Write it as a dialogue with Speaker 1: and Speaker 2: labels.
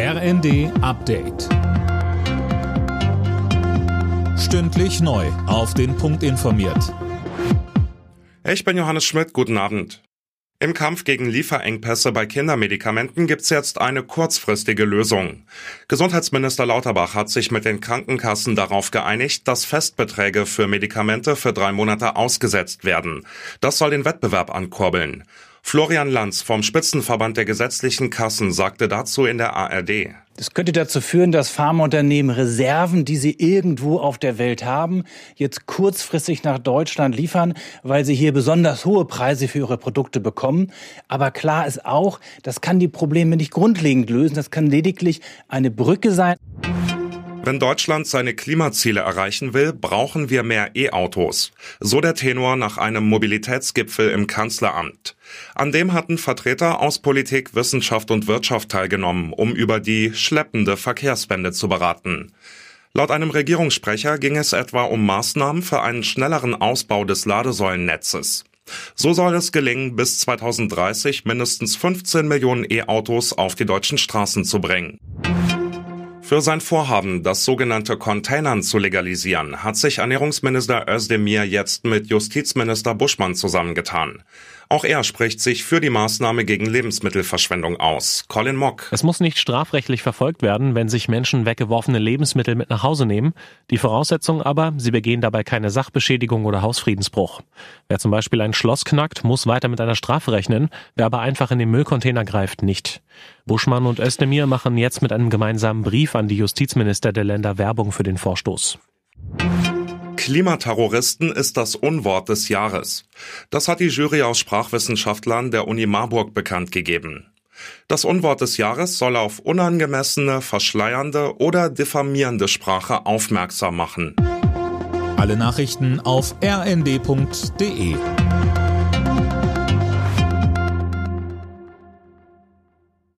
Speaker 1: RND Update. Stündlich neu. Auf den Punkt informiert.
Speaker 2: Ich bin Johannes Schmidt. Guten Abend. Im Kampf gegen Lieferengpässe bei Kindermedikamenten gibt's jetzt eine kurzfristige Lösung. Gesundheitsminister Lauterbach hat sich mit den Krankenkassen darauf geeinigt, dass Festbeträge für Medikamente für drei Monate ausgesetzt werden. Das soll den Wettbewerb ankurbeln. Florian Lanz vom Spitzenverband der gesetzlichen Kassen sagte dazu in der ARD.
Speaker 3: Das könnte dazu führen, dass Pharmaunternehmen Reserven, die sie irgendwo auf der Welt haben, jetzt kurzfristig nach Deutschland liefern, weil sie hier besonders hohe Preise für ihre Produkte bekommen. Aber klar ist auch, das kann die Probleme nicht grundlegend lösen. Das kann lediglich eine Brücke sein.
Speaker 2: Wenn Deutschland seine Klimaziele erreichen will, brauchen wir mehr E-Autos. So der Tenor nach einem Mobilitätsgipfel im Kanzleramt. An dem hatten Vertreter aus Politik, Wissenschaft und Wirtschaft teilgenommen, um über die schleppende Verkehrswende zu beraten. Laut einem Regierungssprecher ging es etwa um Maßnahmen für einen schnelleren Ausbau des Ladesäulennetzes. So soll es gelingen, bis 2030 mindestens 15 Millionen E-Autos auf die deutschen Straßen zu bringen. Für sein Vorhaben, das sogenannte Containern zu legalisieren, hat sich Ernährungsminister Özdemir jetzt mit Justizminister Buschmann zusammengetan. Auch er spricht sich für die Maßnahme gegen Lebensmittelverschwendung aus. Colin Mock.
Speaker 4: Es muss nicht strafrechtlich verfolgt werden, wenn sich Menschen weggeworfene Lebensmittel mit nach Hause nehmen. Die Voraussetzung aber, sie begehen dabei keine Sachbeschädigung oder Hausfriedensbruch. Wer zum Beispiel ein Schloss knackt, muss weiter mit einer Strafe rechnen. Wer aber einfach in den Müllcontainer greift, nicht. Buschmann und Özdemir machen jetzt mit einem gemeinsamen Brief an die Justizminister der Länder Werbung für den Vorstoß.
Speaker 2: Klimaterroristen ist das Unwort des Jahres. Das hat die Jury aus Sprachwissenschaftlern der Uni Marburg bekannt gegeben. Das Unwort des Jahres soll auf unangemessene, verschleiernde oder diffamierende Sprache aufmerksam machen.
Speaker 1: Alle Nachrichten auf rnd.de